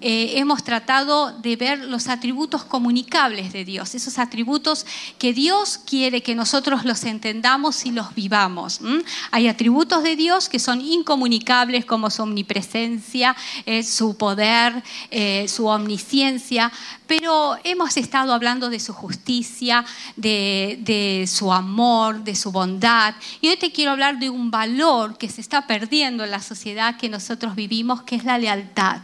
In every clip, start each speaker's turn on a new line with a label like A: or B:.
A: eh, hemos tratado de ver los atributos comunicables de Dios, esos atributos que Dios quiere que nosotros los entendamos y los vivamos. Hay atributos de Dios que son incomunicables como su omnipresencia, eh, su poder, eh, su omnisciencia, pero hemos estado hablando de su justicia, de, su amor, de su bondad. Y hoy te quiero hablar de un valor que se está perdiendo en la sociedad que nosotros vivimos, que es la lealtad.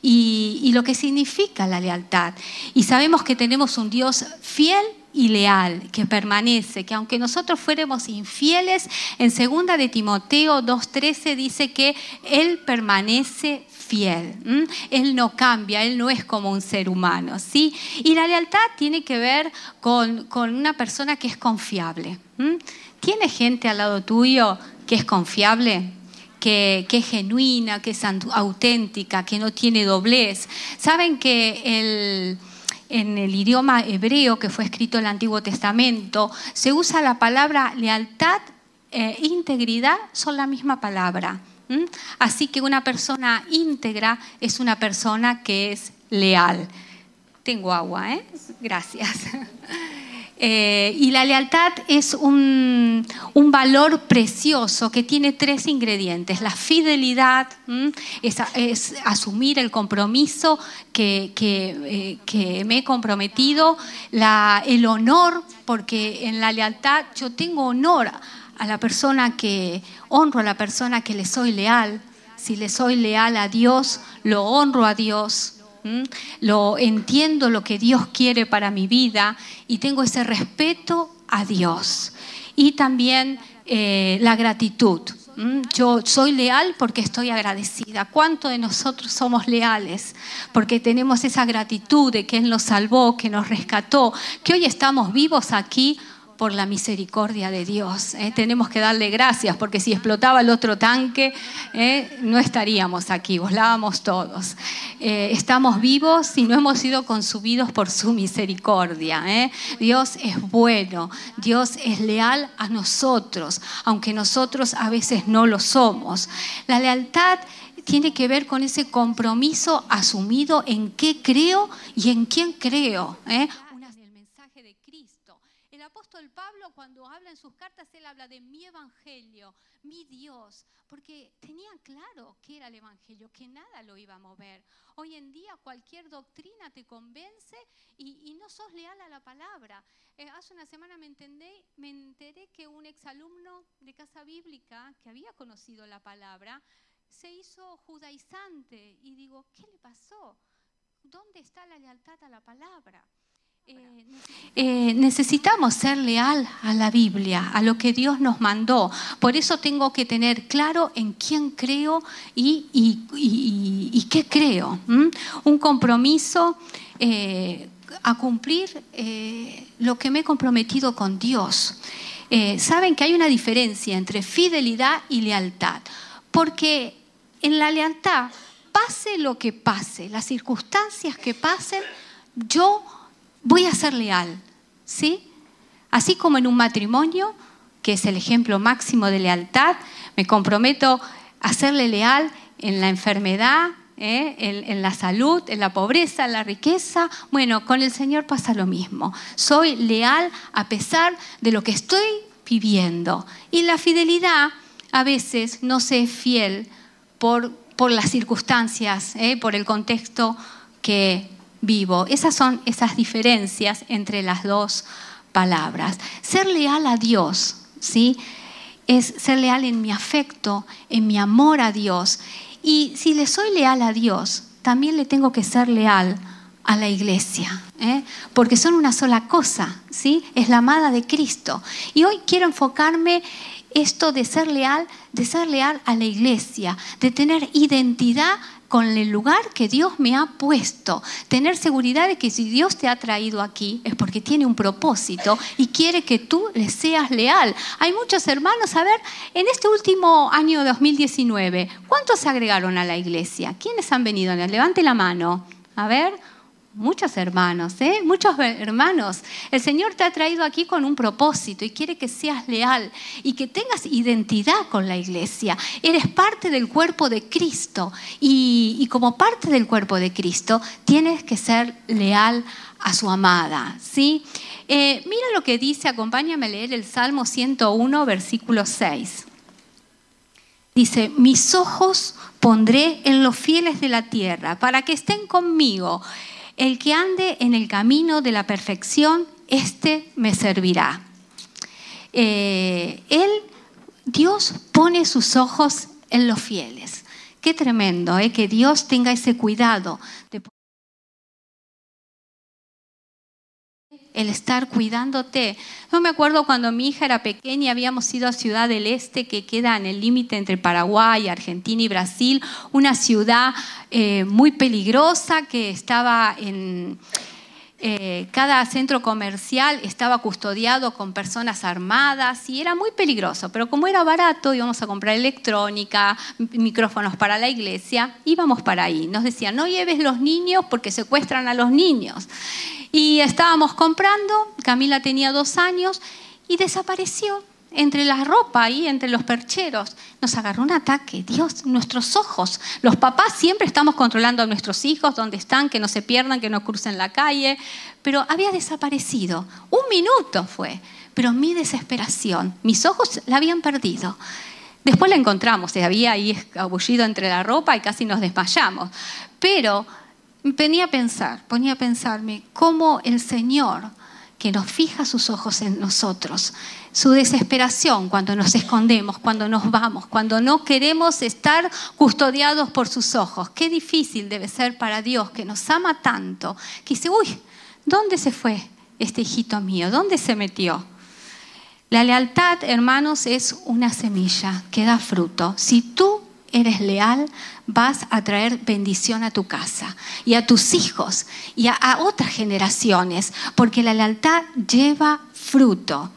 A: Y, y lo que significa la lealtad. Y sabemos que tenemos un Dios fiel y leal, que permanece, que aunque nosotros fuéramos infieles, en 2 de Timoteo 2.13 dice que Él permanece fiel. Él no cambia, Él no es como un ser humano. ¿sí? Y la lealtad tiene que ver con, una persona que es confiable. ¿Tiene gente al lado tuyo que es confiable? Que, es genuina, que es auténtica, que no tiene doblez. Saben que en el idioma hebreo que fue escrito en el Antiguo Testamento se usa la palabra lealtad e integridad, son la misma palabra. Así que una persona íntegra es una persona que es leal. Tengo agua, ¿eh? Gracias. Eh, y la lealtad es un, valor precioso que tiene tres ingredientes. La fidelidad es, asumir el compromiso que, eh, me he comprometido. el honor, porque en la lealtad yo tengo honor a la persona que honro a la persona que le soy leal. Si le soy leal a Dios, lo honro a Dios. Lo entiendo lo que Dios quiere para mi vida y tengo ese respeto a Dios. Y también eh, la gratitud. Yo soy leal porque estoy agradecida. ¿Cuánto de nosotros somos leales? Porque tenemos esa gratitud de que Él nos salvó, que nos rescató, que hoy estamos vivos aquí por la misericordia de Dios. ¿eh? Tenemos que darle gracias porque si explotaba el otro tanque, ¿eh? no estaríamos aquí, volábamos todos. Eh, estamos vivos y no hemos sido consumidos por su misericordia. Dios es bueno, Dios es leal a nosotros, aunque nosotros a veces no lo somos. La lealtad tiene que ver con ese compromiso asumido en qué creo y en quién creo el Pablo cuando habla en sus cartas, él habla de mi evangelio, mi Dios, porque tenía claro que era el evangelio, que nada lo iba a mover. Hoy en día cualquier doctrina te convence y, no sos leal a la palabra. Eh, hace una semana me, entendé, me enteré que un exalumno de casa bíblica que había conocido la palabra se hizo judaizante y digo, ¿qué le pasó? ¿Dónde está la lealtad a la palabra? Eh, necesitamos ser leal a la Biblia, a lo que Dios nos mandó. Por eso tengo que tener claro en quién creo y, qué creo. Un compromiso eh, a cumplir eh, lo que me he comprometido con Dios. Saben que hay una diferencia entre fidelidad y lealtad, porque en la lealtad, pase lo que pase, las circunstancias que pasen, yo voy a ser leal, ¿sí? Así como en un matrimonio, que es el ejemplo máximo de lealtad, me comprometo a serle leal en la enfermedad, ¿eh? en, la salud, en la pobreza, en la riqueza. Bueno, con el Señor pasa lo mismo. Soy leal a pesar de lo que estoy viviendo. Y la fidelidad a veces no se es fiel por, por las circunstancias, ¿eh? por el contexto que vivo. Esas son esas diferencias entre las dos palabras. Ser leal a Dios, ¿sí? Es ser leal en mi afecto, en mi amor a Dios. Y si le soy leal a Dios, también le tengo que ser leal a la iglesia, ¿eh? porque son una sola cosa, ¿sí? Es la amada de Cristo. Y hoy quiero enfocarme esto de ser leal, de ser leal a la iglesia, de tener identidad con el lugar que Dios me ha puesto. Tener seguridad de que si Dios te ha traído aquí es porque tiene un propósito y quiere que tú le seas leal. Hay muchos hermanos, a ver, en este último año 2019, ¿cuántos se agregaron a la iglesia? ¿Quiénes han venido? Levante la mano. A ver, muchos hermanos, ¿eh? muchos hermanos. El Señor te ha traído aquí con un propósito y quiere que seas leal y que tengas identidad con la iglesia. Eres parte del cuerpo de Cristo y, como parte del cuerpo de Cristo tienes que ser leal a su amada. ¿sí? Eh, mira lo que dice, acompáñame a leer el Salmo 101, versículo 6. Dice, mis ojos pondré en los fieles de la tierra para que estén conmigo. El que ande en el camino de la perfección, éste me servirá. Eh, él, Dios pone sus ojos en los fieles. Qué tremendo, eh, que Dios tenga ese cuidado de el estar cuidándote. Yo me acuerdo cuando mi hija era pequeña, habíamos ido a Ciudad del Este, que queda en el límite entre Paraguay, Argentina y Brasil, una ciudad eh, muy peligrosa que estaba en... Eh, cada centro comercial estaba custodiado con personas armadas y era muy peligroso, pero como era barato, íbamos a comprar electrónica, micrófonos para la iglesia, íbamos para ahí. Nos decían, no lleves los niños porque secuestran a los niños. Y estábamos comprando, Camila tenía dos años y desapareció entre la ropa y entre los percheros. Nos agarró un ataque. Dios, nuestros ojos. Los papás siempre estamos controlando a nuestros hijos, dónde están, que no se pierdan, que no crucen la calle. Pero había desaparecido. Un minuto fue. Pero mi desesperación, mis ojos la habían perdido. Después la encontramos, se había ahí escabullido entre la ropa y casi nos desmayamos. Pero venía a pensar, ponía a pensarme cómo el Señor, que nos fija sus ojos en nosotros, su desesperación cuando nos escondemos, cuando nos vamos, cuando no queremos estar custodiados por sus ojos. Qué difícil debe ser para Dios que nos ama tanto, que dice, uy, ¿dónde se fue este hijito mío? ¿Dónde se metió? La lealtad, hermanos, es una semilla que da fruto. Si tú eres leal, vas a traer bendición a tu casa y a tus hijos y a, otras generaciones, porque la lealtad lleva fruto.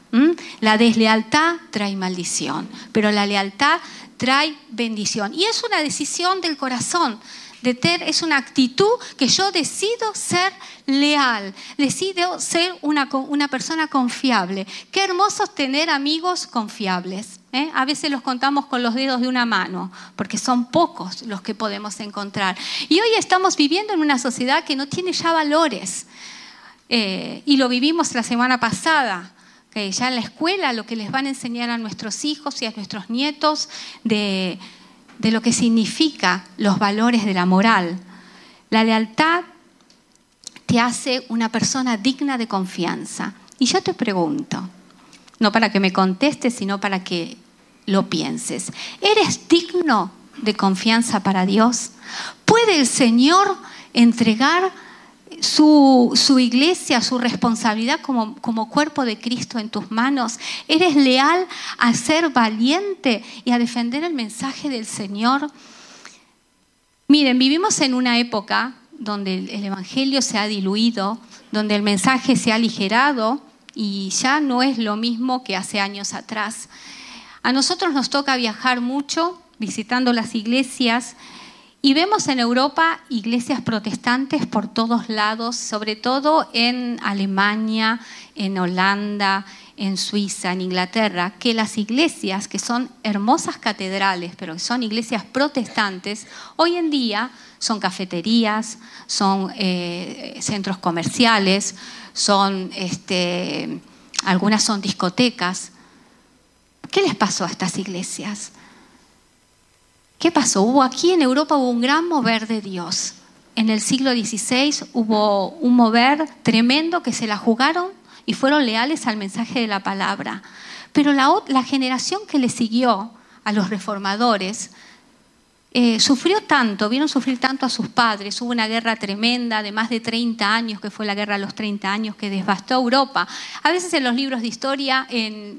A: La deslealtad trae maldición, pero la lealtad trae bendición. Y es una decisión del corazón. De ter, es una actitud que yo decido ser leal, decido ser una, una persona confiable. Qué hermoso tener amigos confiables. ¿Eh? A veces los contamos con los dedos de una mano, porque son pocos los que podemos encontrar. Y hoy estamos viviendo en una sociedad que no tiene ya valores. Eh, y lo vivimos la semana pasada, que ya en la escuela lo que les van a enseñar a nuestros hijos y a nuestros nietos de, lo que significa los valores de la moral. La lealtad te hace una persona digna de confianza. Y yo te pregunto, no para que me contestes, sino para que lo pienses. ¿Eres digno de confianza para Dios? ¿Puede el Señor entregar su, iglesia, su responsabilidad como, como, cuerpo de Cristo en tus manos? ¿Eres leal a ser valiente y a defender el mensaje del Señor? Miren, vivimos en una época donde el Evangelio se ha diluido, donde el mensaje se ha aligerado y ya no es lo mismo que hace años atrás. A nosotros nos toca viajar mucho visitando las iglesias y vemos en Europa iglesias protestantes por todos lados, sobre todo en Alemania, en Holanda, en Suiza, en Inglaterra, que las iglesias, que son hermosas catedrales, pero que son iglesias protestantes, hoy en día son cafeterías, son eh, centros comerciales, son, este, algunas son discotecas. ¿Qué les pasó a estas iglesias? ¿Qué pasó? Hubo aquí en Europa hubo un gran mover de Dios. En el siglo XVI hubo un mover tremendo que se la jugaron y fueron leales al mensaje de la palabra. Pero la, la generación que le siguió a los reformadores eh, sufrió tanto, vieron sufrir tanto a sus padres, hubo una guerra tremenda de más de 30 años, que fue la guerra de los 30 años, que devastó Europa. A veces en los libros de historia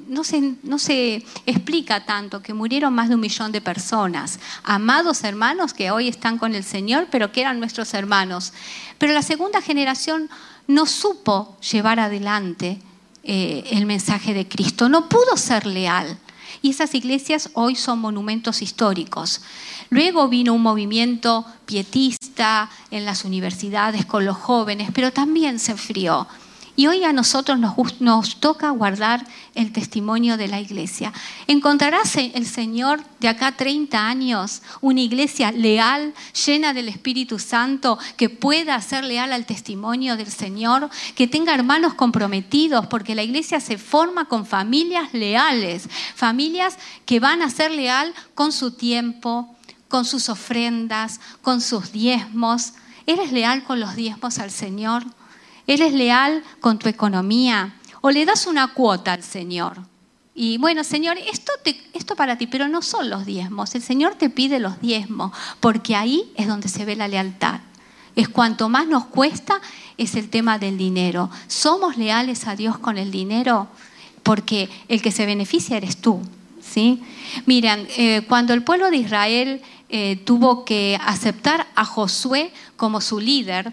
A: no, se, explica tanto que murieron más de un millón de personas, amados hermanos que hoy están con el Señor, pero que eran nuestros hermanos. Pero la segunda generación no supo llevar adelante eh, el mensaje de Cristo, no pudo ser leal. Y esas iglesias hoy son monumentos históricos. Luego vino un movimiento pietista en las universidades con los jóvenes, pero también se enfrió. Y hoy a nosotros nos, toca guardar el testimonio de la iglesia. ¿Encontrarás el Señor de acá 30 años una iglesia leal, llena del Espíritu Santo, que pueda ser leal al testimonio del Señor, que tenga hermanos comprometidos, porque la iglesia se forma con familias leales, familias que van a ser leal con su tiempo, con sus ofrendas, con sus diezmos. ¿Eres leal con los diezmos al Señor? ¿Eres leal con tu economía? ¿O le das una cuota al Señor? Y bueno, Señor, esto, esto para ti, pero no son los diezmos. El Señor te pide los diezmos, porque ahí es donde se ve la lealtad. Es cuanto más nos cuesta, es el tema del dinero. ¿Somos leales a Dios con el dinero? Porque el que se beneficia eres tú. ¿sí? Miren, eh, cuando el pueblo de Israel eh, tuvo que aceptar a Josué como su líder,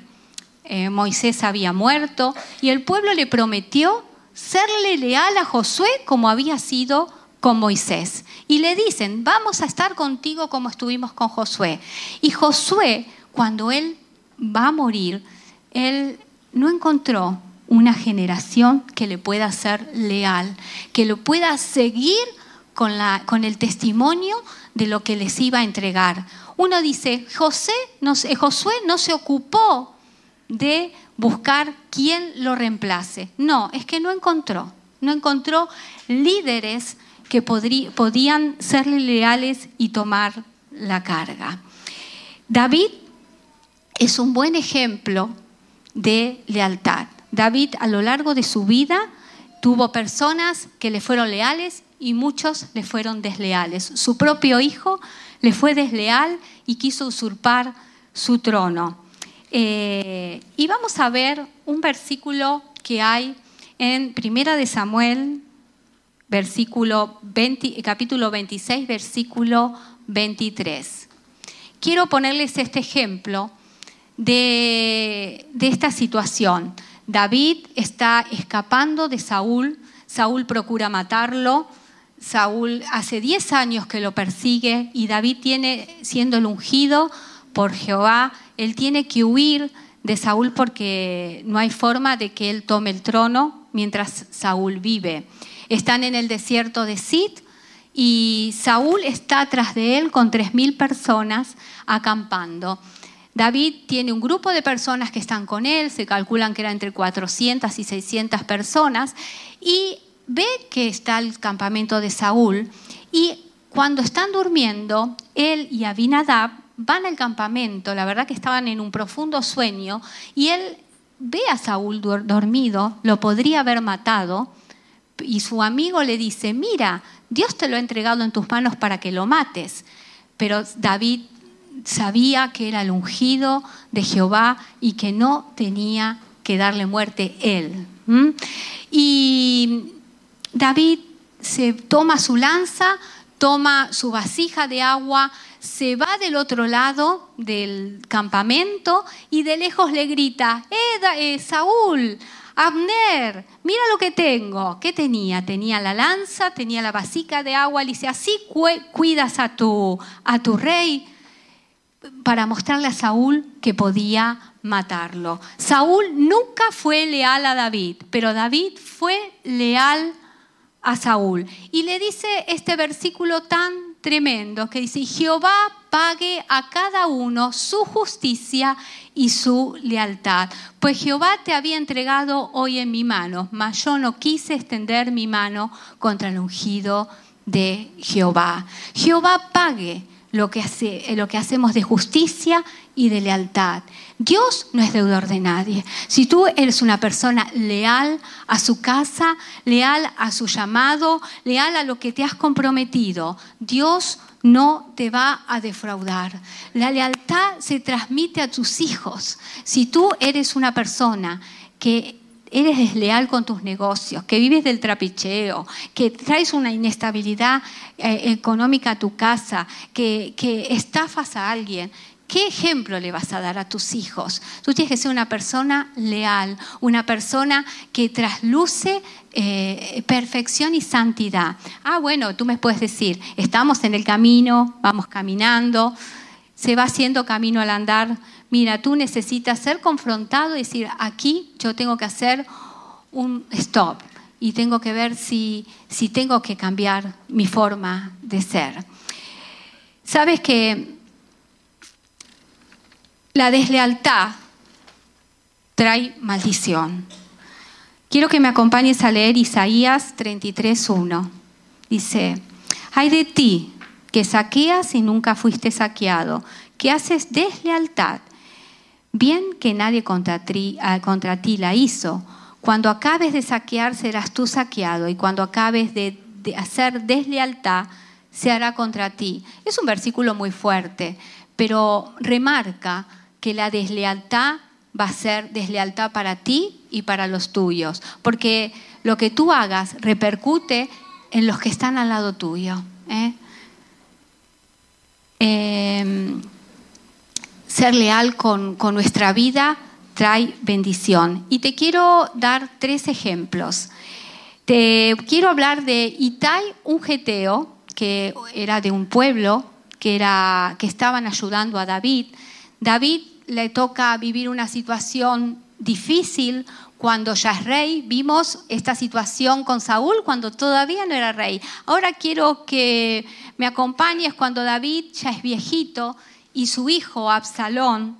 A: eh, Moisés había muerto y el pueblo le prometió serle leal a Josué como había sido con Moisés. Y le dicen, vamos a estar contigo como estuvimos con Josué. Y Josué, cuando él va a morir, él no encontró una generación que le pueda ser leal, que lo pueda seguir con, la, con el testimonio de lo que les iba a entregar. Uno dice, José no, Josué no se ocupó de buscar quién lo reemplace. No, es que no encontró. No encontró líderes que podían serle leales y tomar la carga. David es un buen ejemplo de lealtad. David a lo largo de su vida tuvo personas que le fueron leales y muchos le fueron desleales. Su propio hijo le fue desleal y quiso usurpar su trono. Eh, y vamos a ver un versículo que hay en Primera de Samuel, versículo capítulo 26, versículo 23. Quiero ponerles este ejemplo de, de esta situación. David está escapando de Saúl, Saúl procura matarlo, Saúl hace 10 años que lo persigue y David tiene, siendo el ungido por Jehová, él tiene que huir de Saúl porque no hay forma de que él tome el trono mientras Saúl vive. Están en el desierto de Sid y Saúl está atrás de él con tres mil personas acampando. David tiene un grupo de personas que están con él, se calculan que era entre 400 y 600 personas, y ve que está el campamento de Saúl y cuando están durmiendo, él y Abinadab van al campamento, la verdad que estaban en un profundo sueño, y él ve a Saúl dormido, lo podría haber matado, y su amigo le dice, mira, Dios te lo ha entregado en tus manos para que lo mates. Pero David sabía que era el ungido de Jehová y que no tenía que darle muerte él. Y David se toma su lanza, toma su vasija de agua, se va del otro lado del campamento y de lejos le grita, eh, Saúl, Abner, mira lo que tengo. ¿Qué tenía? Tenía la lanza, tenía la vasija de agua. Le dice, así cuidas a tu, a tu rey para mostrarle a Saúl que podía matarlo. Saúl nunca fue leal a David, pero David fue leal a Saúl. Y le dice este versículo tan tremendo que dice, Jehová pague a cada uno su justicia y su lealtad. Pues Jehová te había entregado hoy en mi mano, mas yo no quise extender mi mano contra el ungido de Jehová. Jehová pague lo que, hace, lo que hacemos de justicia y de lealtad. Dios no es deudor de nadie. Si tú eres una persona leal a su casa, leal a su llamado, leal a lo que te has comprometido, Dios no te va a defraudar. La lealtad se transmite a tus hijos. Si tú eres una persona que eres desleal con tus negocios, que vives del trapicheo, que traes una inestabilidad eh, económica a tu casa, que, estafas a alguien, ¿Qué ejemplo le vas a dar a tus hijos? Tú tienes que ser una persona leal, una persona que trasluce eh, perfección y santidad. Ah, bueno, tú me puedes decir, estamos en el camino, vamos caminando, se va haciendo camino al andar mira, tú necesitas ser confrontado y decir, aquí yo tengo que hacer un stop y tengo que ver si, si tengo que cambiar mi forma de ser. Sabes que la deslealtad trae maldición. Quiero que me acompañes a leer Isaías 33.1. Dice, hay de ti que saqueas y nunca fuiste saqueado, que haces deslealtad, bien que nadie contra ti, ah, ti la hizo. Cuando acabes de saquear serás tú saqueado y cuando acabes de hacer deslealtad se hará contra ti. Es un versículo muy fuerte, pero remarca que la deslealtad va a ser deslealtad para ti y para los tuyos, porque lo que tú hagas repercute en los que están al lado tuyo. ¿eh? Em, ser leal con, con nuestra vida trae bendición. Y te quiero dar tres ejemplos. Te quiero hablar de Itai, un geteo, que era de un pueblo, que, era, que estaban ayudando a David. David le toca vivir una situación difícil cuando ya es rey. Vimos esta situación con Saúl cuando todavía no era rey. Ahora quiero que me acompañes cuando David ya es viejito y su hijo Absalón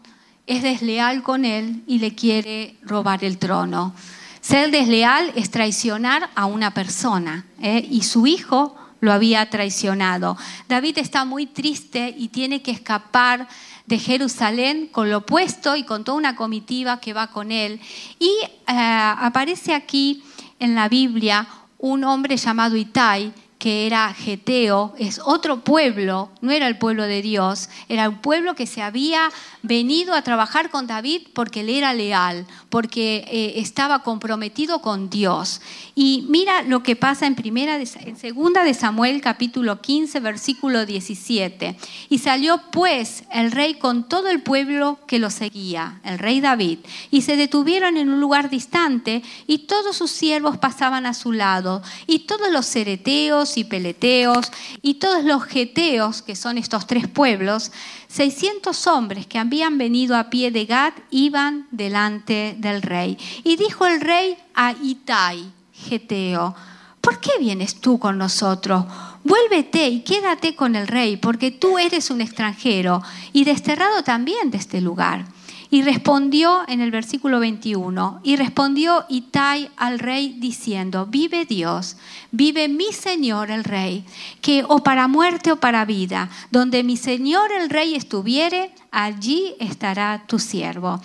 A: es desleal con él y le quiere robar el trono. Ser desleal es traicionar a una persona ¿eh? y su hijo lo había traicionado. David está muy triste y tiene que escapar de Jerusalén con lo opuesto y con toda una comitiva que va con él. Y eh, aparece aquí en la Biblia un hombre llamado Itai, que era Geteo, es otro pueblo, no era el pueblo de Dios, era un pueblo que se había venido a trabajar con David porque él era leal, porque eh, estaba comprometido con Dios. Y mira lo que pasa en primera en segunda de Samuel capítulo 15 versículo 17. Y salió pues el rey con todo el pueblo que lo seguía, el rey David, y se detuvieron en un lugar distante y todos sus siervos pasaban a su lado y todos los cereteos y peleteos y todos los geteos, que son estos tres pueblos, 600 hombres que habían venido a pie de Gad iban delante del rey. Y dijo el rey a Itai, geteo, ¿por qué vienes tú con nosotros? Vuélvete y quédate con el rey, porque tú eres un extranjero y desterrado también de este lugar. Y respondió en el versículo 21, y respondió Itai al rey diciendo, vive Dios, vive mi Señor el rey, que o para muerte o para vida, donde mi Señor el rey estuviere, allí estará tu siervo.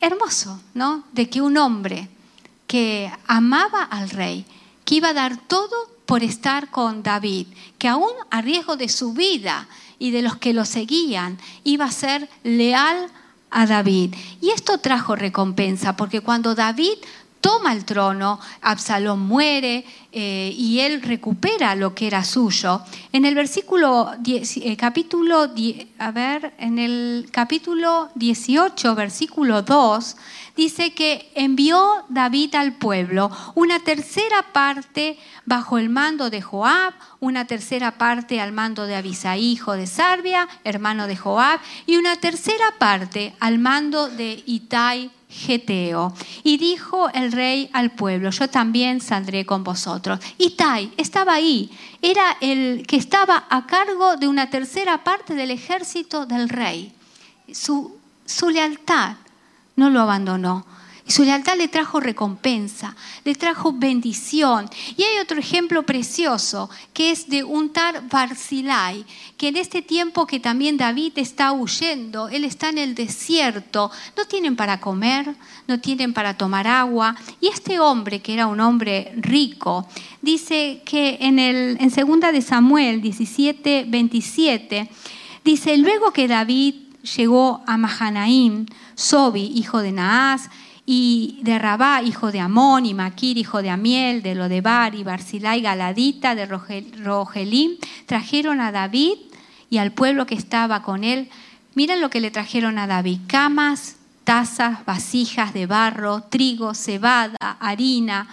A: Hermoso, ¿no? De que un hombre que amaba al rey, que iba a dar todo por estar con David, que aún a riesgo de su vida y de los que lo seguían, iba a ser leal a David. Y esto trajo recompensa, porque cuando David toma el trono, Absalón muere eh, y él recupera lo que era suyo. En el versículo eh, capítulo, a ver, en el capítulo 18, versículo 2, dice que envió David al pueblo una tercera parte bajo el mando de Joab, una tercera parte al mando de Abisaí, hijo de Sarbia, hermano de Joab, y una tercera parte al mando de Itai, Geteo. Y dijo el rey al pueblo, yo también saldré con vosotros. Itai estaba ahí, era el que estaba a cargo de una tercera parte del ejército del rey. Su, su lealtad no lo abandonó. Y su lealtad le trajo recompensa, le trajo bendición. Y hay otro ejemplo precioso que es de Untar Barzilai, que en este tiempo que también David está huyendo, él está en el desierto, no tienen para comer, no tienen para tomar agua. Y este hombre, que era un hombre rico, dice que en, el, 2 de Samuel 17, 27, dice, luego que David llegó a Mahanaim, Sobi, hijo de Naas, y de Rabá, hijo de Amón, y Maquir, hijo de Amiel, de Lodebar, y Barzilai, Galadita, de Rogelim, trajeron a David y al pueblo que estaba con él. Miren lo que le trajeron a David: camas, tazas, vasijas de barro, trigo, cebada, harina,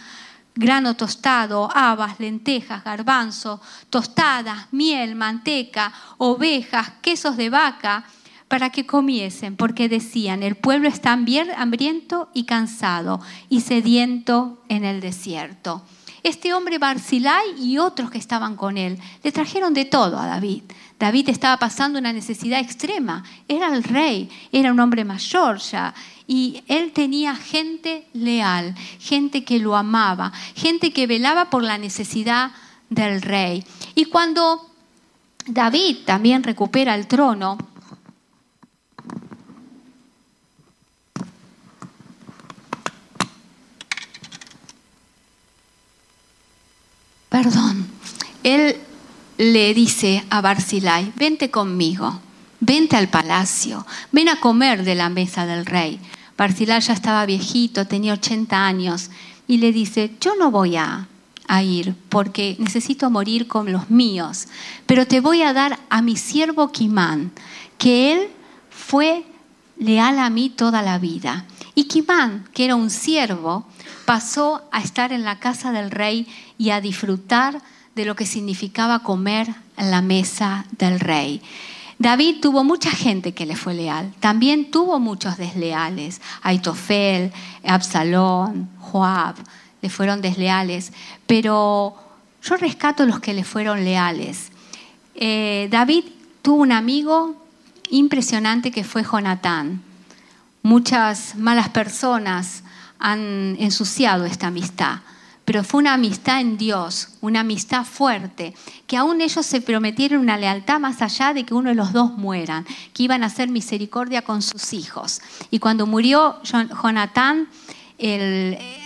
A: grano tostado, habas, lentejas, garbanzo, tostadas, miel, manteca, ovejas, quesos de vaca para que comiesen, porque decían, el pueblo está hambriento y cansado y sediento en el desierto. Este hombre Barzilai y otros que estaban con él le trajeron de todo a David. David estaba pasando una necesidad extrema, era el rey, era un hombre mayor ya, y él tenía gente leal, gente que lo amaba, gente que velaba por la necesidad del rey. Y cuando David también recupera el trono, perdón, él le dice a Barzilai, vente conmigo, vente al palacio, ven a comer de la mesa del rey. Barzilai ya estaba viejito, tenía 80 años, y le dice, yo no voy a, a ir porque necesito morir con los míos, pero te voy a dar a mi siervo Kimán, que él fue leal a mí toda la vida. Y Kimán, que era un siervo, pasó a estar en la casa del rey y a disfrutar de lo que significaba comer en la mesa del rey. David tuvo mucha gente que le fue leal, también tuvo muchos desleales, Aitofel, Absalón, Joab, le fueron desleales, pero yo rescato los que le fueron leales. Eh, David tuvo un amigo impresionante que fue Jonatán. Muchas malas personas han ensuciado esta amistad, pero fue una amistad en Dios, una amistad fuerte, que aún ellos se prometieron una lealtad más allá de que uno de los dos mueran, que iban a hacer misericordia con sus hijos. Y cuando murió Jonatán,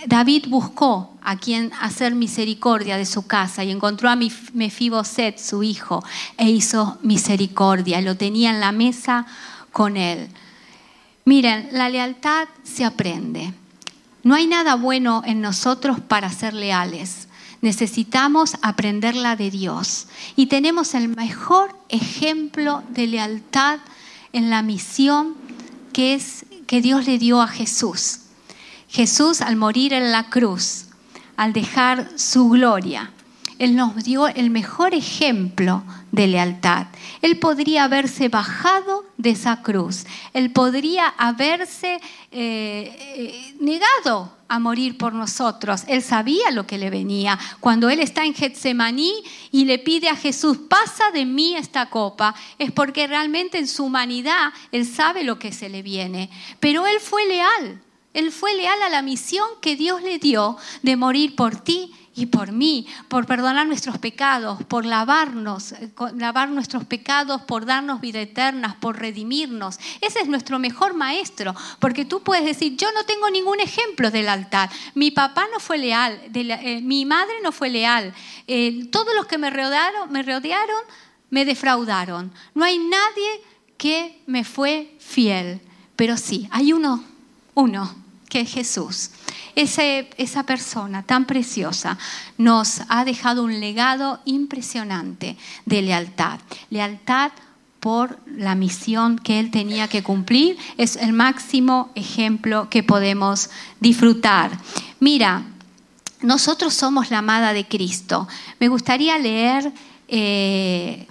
A: David buscó a quien hacer misericordia de su casa y encontró a Mefiboset, su hijo, e hizo misericordia. Lo tenía en la mesa con él. Miren, la lealtad se aprende. No hay nada bueno en nosotros para ser leales. Necesitamos aprenderla de Dios. Y tenemos el mejor ejemplo de lealtad en la misión que es que Dios le dio a Jesús. Jesús al morir en la cruz, al dejar su gloria, Él nos dio el mejor ejemplo de lealtad. Él podría haberse bajado de esa cruz, Él podría haberse eh, eh, negado a morir por nosotros. Él sabía lo que le venía. Cuando Él está en Getsemaní y le pide a Jesús, pasa de mí esta copa, es porque realmente en su humanidad Él sabe lo que se le viene. Pero Él fue leal. Él fue leal a la misión que Dios le dio de morir por ti y por mí, por perdonar nuestros pecados, por lavarnos, eh, lavar nuestros pecados, por darnos vida eterna, por redimirnos. Ese es nuestro mejor maestro, porque tú puedes decir, yo no tengo ningún ejemplo del altar. Mi papá no fue leal, eh, mi madre no fue leal, eh, todos los que me rodearon, me rodearon me defraudaron. No hay nadie que me fue fiel, pero sí, hay uno, uno que es Jesús. Esa persona tan preciosa nos ha dejado un legado impresionante de lealtad. Lealtad por la misión que él tenía que cumplir. Es el máximo ejemplo que podemos disfrutar. Mira, nosotros somos la amada de Cristo. Me gustaría leer eh,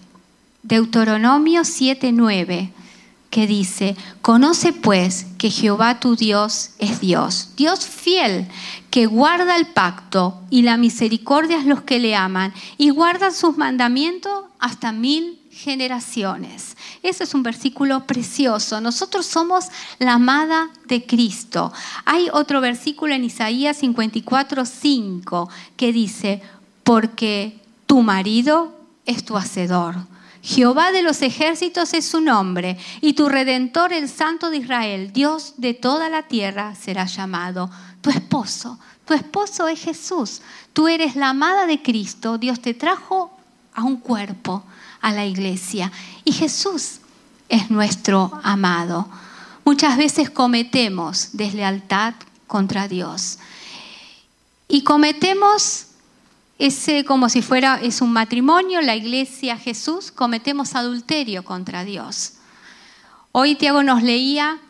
A: Deuteronomio 7.9 que dice, conoce pues que Jehová tu Dios es Dios, Dios fiel, que guarda el pacto y la misericordia a los que le aman y guarda sus mandamientos hasta mil generaciones. Ese es un versículo precioso. Nosotros somos la amada de Cristo. Hay otro versículo en Isaías 54, 5 que dice, porque tu marido es tu hacedor Jehová de los ejércitos es su nombre, y tu redentor, el Santo de Israel, Dios de toda la tierra, será llamado tu esposo. Tu esposo es Jesús. Tú eres la amada de Cristo. Dios te trajo a un cuerpo, a la iglesia. Y Jesús es nuestro amado. Muchas veces cometemos deslealtad contra Dios. Y cometemos ese como si fuera es un matrimonio, la iglesia, Jesús, cometemos adulterio contra Dios. Hoy Tiago nos leía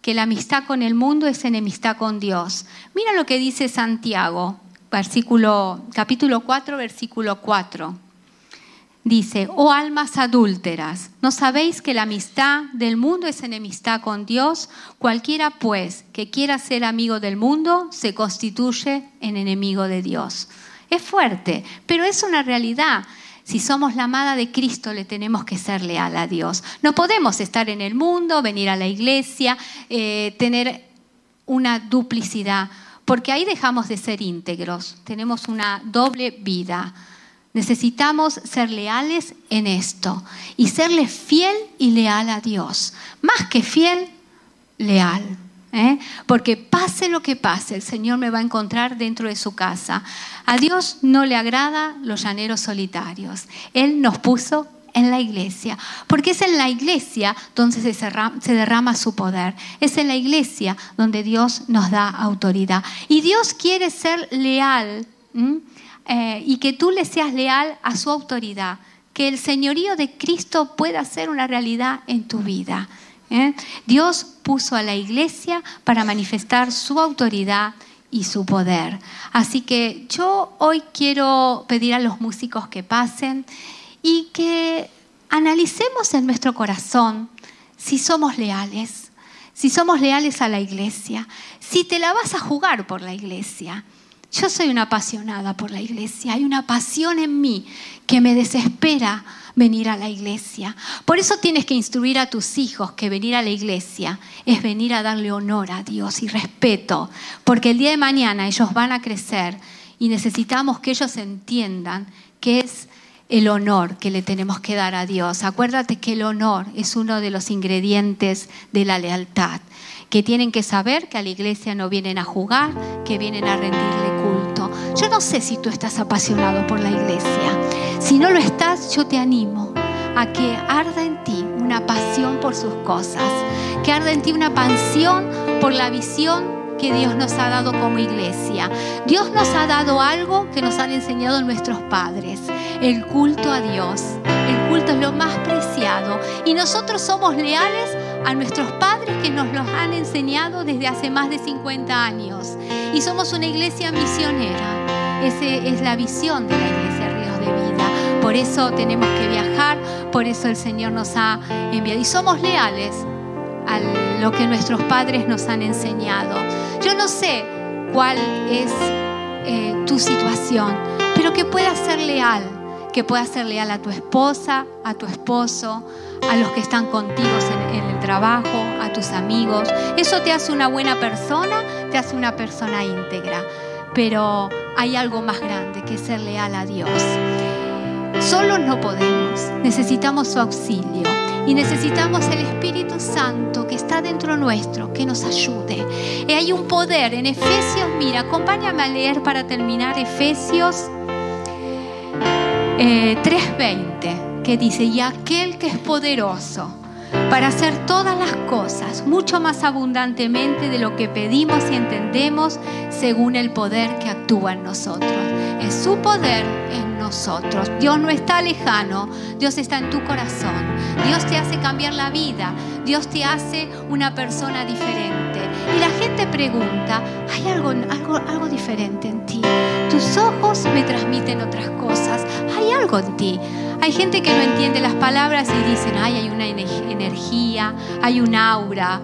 A: que la amistad con el mundo es enemistad con Dios. Mira lo que dice Santiago, capítulo 4, versículo 4. dice, oh almas adúlteras, ¿no sabéis que la amistad del mundo es enemistad con Dios? Cualquiera pues que quiera ser amigo del mundo se constituye en enemigo de Dios. Es fuerte, pero es una realidad. Si somos la amada de Cristo, le tenemos que ser leal a Dios. No podemos estar en el mundo, venir a la iglesia, eh, tener una duplicidad, porque ahí dejamos de ser íntegros. Tenemos una doble vida. Necesitamos ser leales en esto y serle fiel y leal a Dios. Más que fiel, leal. ¿Eh? Porque pase lo que pase, el Señor me va a encontrar dentro de su casa. A Dios no le agrada los llaneros solitarios. Él nos puso en la iglesia, porque es en la iglesia donde se derrama su poder, es en la iglesia donde Dios nos da autoridad. Y Dios quiere ser leal eh, y que tú le seas leal a su autoridad, que el señorío de Cristo pueda ser una realidad en tu vida. ¿Eh? Dios puso a la iglesia para manifestar su autoridad y su poder. Así que yo hoy quiero pedir a los músicos que pasen y que analicemos en nuestro corazón si somos leales, si somos leales a la iglesia, si te la vas a jugar por la iglesia. Yo soy una apasionada por la iglesia, hay una pasión en mí que me desespera venir a la iglesia. Por eso tienes que instruir a tus hijos que venir a la iglesia es venir a darle honor a Dios y respeto, porque el día de mañana ellos van a crecer y necesitamos que ellos entiendan que es el honor que le tenemos que dar a Dios. Acuérdate que el honor es uno de los ingredientes de la lealtad que tienen que saber que a la iglesia no vienen a jugar, que vienen a rendirle culto. Yo no sé si tú estás apasionado por la iglesia. Si no lo estás, yo te animo a que arda en ti una pasión por sus cosas, que arda en ti una pasión por la visión que Dios nos ha dado como iglesia. Dios nos ha dado algo que nos han enseñado nuestros padres, el culto a Dios. El culto es lo más preciado y nosotros somos leales a nuestros padres que nos los han enseñado desde hace más de 50 años. Y somos una iglesia misionera. Esa es la visión de la iglesia Ríos de Vida. Por eso tenemos que viajar, por eso el Señor nos ha enviado. Y somos leales a lo que nuestros padres nos han enseñado. Yo no sé cuál es eh, tu situación, pero que puedas ser leal, que puedas ser leal a tu esposa, a tu esposo, a los que están contigo en, el trabajo, a tus amigos. Eso te hace una buena persona, te hace una persona íntegra. Pero hay algo más grande que ser leal a Dios. Solo no podemos, necesitamos su auxilio y necesitamos el Espíritu Santo que está dentro nuestro, que nos ayude. Y hay un poder en Efesios, mira, acompáñame a leer para terminar Efesios 3:20, eh, que dice, y aquel que es poderoso para hacer todas las cosas mucho más abundantemente de lo que pedimos y entendemos según el poder que actúa en nosotros. Es su poder en nosotros. Dios no está lejano, Dios está en tu corazón. Dios te hace cambiar la vida, Dios te hace una persona diferente. Y la gente pregunta, ¿hay algo, algo, algo diferente en ti? Tus ojos me transmiten otras cosas, hay algo en ti. Hay gente que no entiende las palabras y dicen, ay, hay una energía, hay un aura.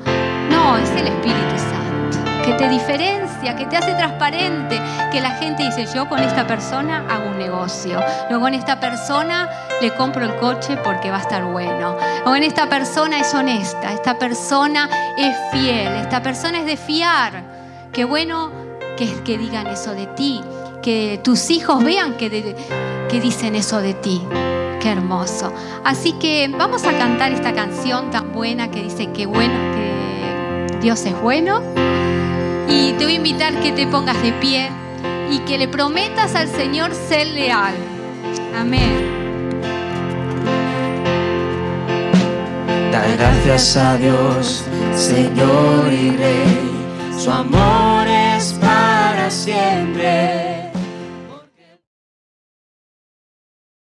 A: No, es el Espíritu Santo, que te diferencia, que te hace transparente, que la gente dice, yo con esta persona hago un negocio, luego con esta persona le compro el coche porque va a estar bueno, o en esta persona es honesta, esta persona es fiel, esta persona es de fiar. Qué bueno que, que digan eso de ti, que tus hijos vean que, que dicen eso de ti. Hermoso. Así que vamos a cantar esta canción tan buena que dice que bueno, que Dios es bueno. Y te voy a invitar que te pongas de pie y que le prometas al Señor ser leal. Amén.
B: Da gracias a Dios, Señor y Rey, su amor es para siempre